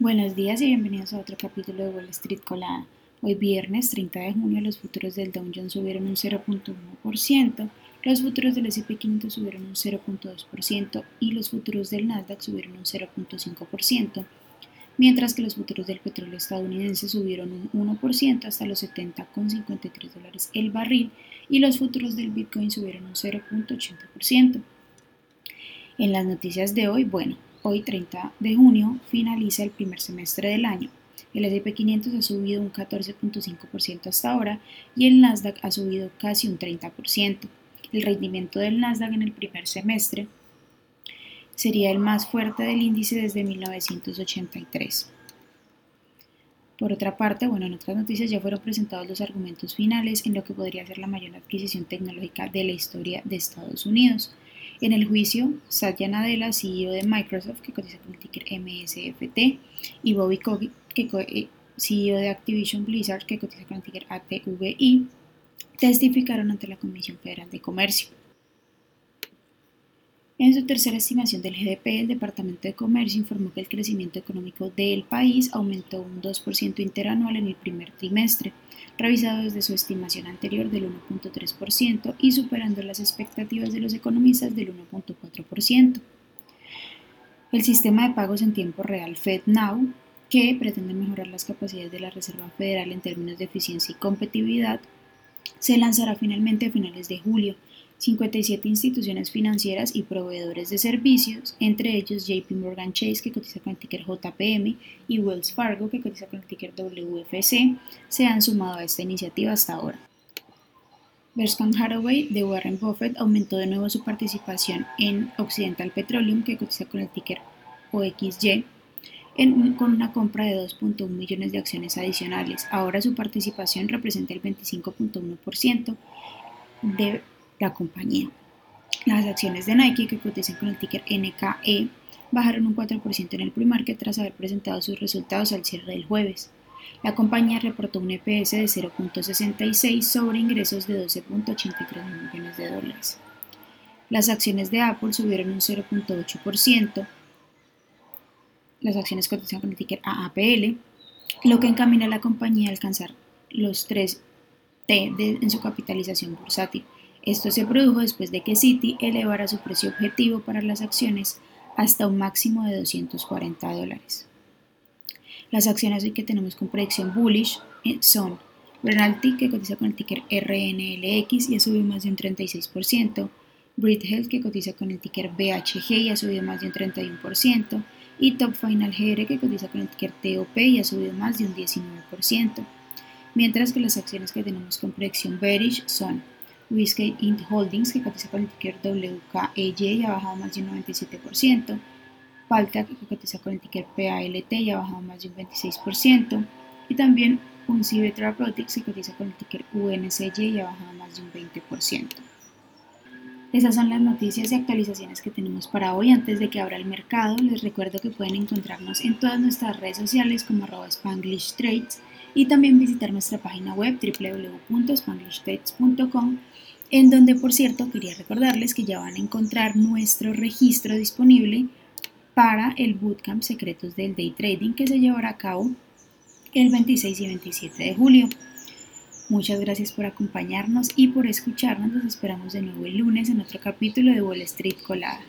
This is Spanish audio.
Buenos días y bienvenidos a otro capítulo de Wall Street Colada. Hoy viernes 30 de junio los futuros del Dow Jones subieron un 0.1%, los futuros del S&P 500 subieron un 0.2% y los futuros del Nasdaq subieron un 0.5%, mientras que los futuros del petróleo estadounidense subieron un 1% hasta los 70,53 dólares el barril y los futuros del Bitcoin subieron un 0.80%. En las noticias de hoy, bueno, Hoy, 30 de junio, finaliza el primer semestre del año. El S&P 500 ha subido un 14.5% hasta ahora y el Nasdaq ha subido casi un 30%. El rendimiento del Nasdaq en el primer semestre sería el más fuerte del índice desde 1983. Por otra parte, bueno, en otras noticias ya fueron presentados los argumentos finales en lo que podría ser la mayor adquisición tecnológica de la historia de Estados Unidos. En el juicio, Satya Nadella, CEO de Microsoft, que cotiza con el ticker MSFT, y Bobby Kotick, CEO de Activision Blizzard, que cotiza con el ticker ATVI, testificaron ante la Comisión Federal de Comercio. En su tercera estimación del GDP, el Departamento de Comercio informó que el crecimiento económico del país aumentó un 2% interanual en el primer trimestre, revisado desde su estimación anterior del 1.3% y superando las expectativas de los economistas del 1.4%. El sistema de pagos en tiempo real FedNow, que pretende mejorar las capacidades de la Reserva Federal en términos de eficiencia y competitividad, se lanzará finalmente a finales de julio 57 instituciones financieras y proveedores de servicios, entre ellos JP Morgan Chase, que cotiza con el ticker JPM, y Wells Fargo, que cotiza con el ticker WFC, se han sumado a esta iniciativa hasta ahora. Berkshire Hathaway de Warren Buffett aumentó de nuevo su participación en Occidental Petroleum, que cotiza con el ticker OXY, con una compra de 2.1 millones de acciones adicionales. Ahora su participación representa el 25.1% de la compañía. Las acciones de Nike que cotizan con el ticker NKE bajaron un 4% en el pre-market tras haber presentado sus resultados al cierre del jueves. La compañía reportó un EPS de 0.66 sobre ingresos de 12.83 millones de dólares. Las acciones de Apple subieron un 0.8%. Las acciones cotizan con el ticker AAPL, lo que encamina a la compañía a alcanzar los 3 T en su capitalización bursátil. Esto se produjo después de que Citi elevara su precio objetivo para las acciones hasta un máximo de 240 dólares. Las acciones que tenemos con predicción bullish eh, son Renalty, que cotiza con el ticker RNLX y ha subido más de un 36%, Brit Health, que cotiza con el ticker BHG y ha subido más de un 31%, y Top Final GR, que cotiza con el ticker TOP y ha subido más de un 19%. Mientras que las acciones que tenemos con predicción bearish son Whiskey Int Holdings, que cotiza con el ticker WKEY y ha bajado más de un 97%. Palta, que cotiza con el ticker PALT y ha bajado más de un 26%. Y también un Robotics, que cotiza con el ticker UNCY y ha bajado más de un 20%. Esas son las noticias y actualizaciones que tenemos para hoy. Antes de que abra el mercado, les recuerdo que pueden encontrarnos en todas nuestras redes sociales como arroba Spanglish Trades y también visitar nuestra página web www.spanglishtrades.com en donde por cierto quería recordarles que ya van a encontrar nuestro registro disponible para el Bootcamp Secretos del Day Trading que se llevará a cabo el 26 y 27 de julio. Muchas gracias por acompañarnos y por escucharnos. Nos esperamos de nuevo el lunes en otro capítulo de Wall Street Colada.